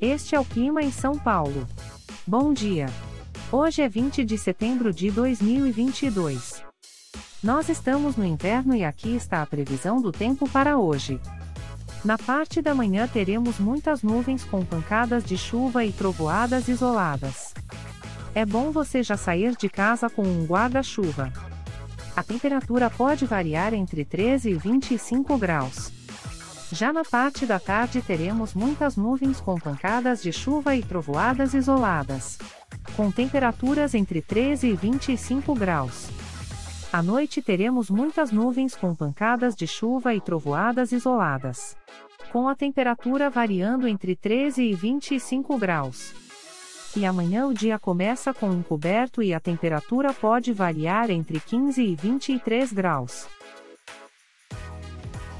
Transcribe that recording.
Este é o clima em São Paulo. Bom dia. Hoje é 20 de setembro de 2022. Nós estamos no inverno e aqui está a previsão do tempo para hoje. Na parte da manhã teremos muitas nuvens com pancadas de chuva e trovoadas isoladas. É bom você já sair de casa com um guarda-chuva. A temperatura pode variar entre 13 e 25 graus. Já na parte da tarde teremos muitas nuvens com pancadas de chuva e trovoadas isoladas. Com temperaturas entre 13 e 25 graus. À noite teremos muitas nuvens com pancadas de chuva e trovoadas isoladas. Com a temperatura variando entre 13 e 25 graus. E amanhã o dia começa com encoberto e a temperatura pode variar entre 15 e 23 graus.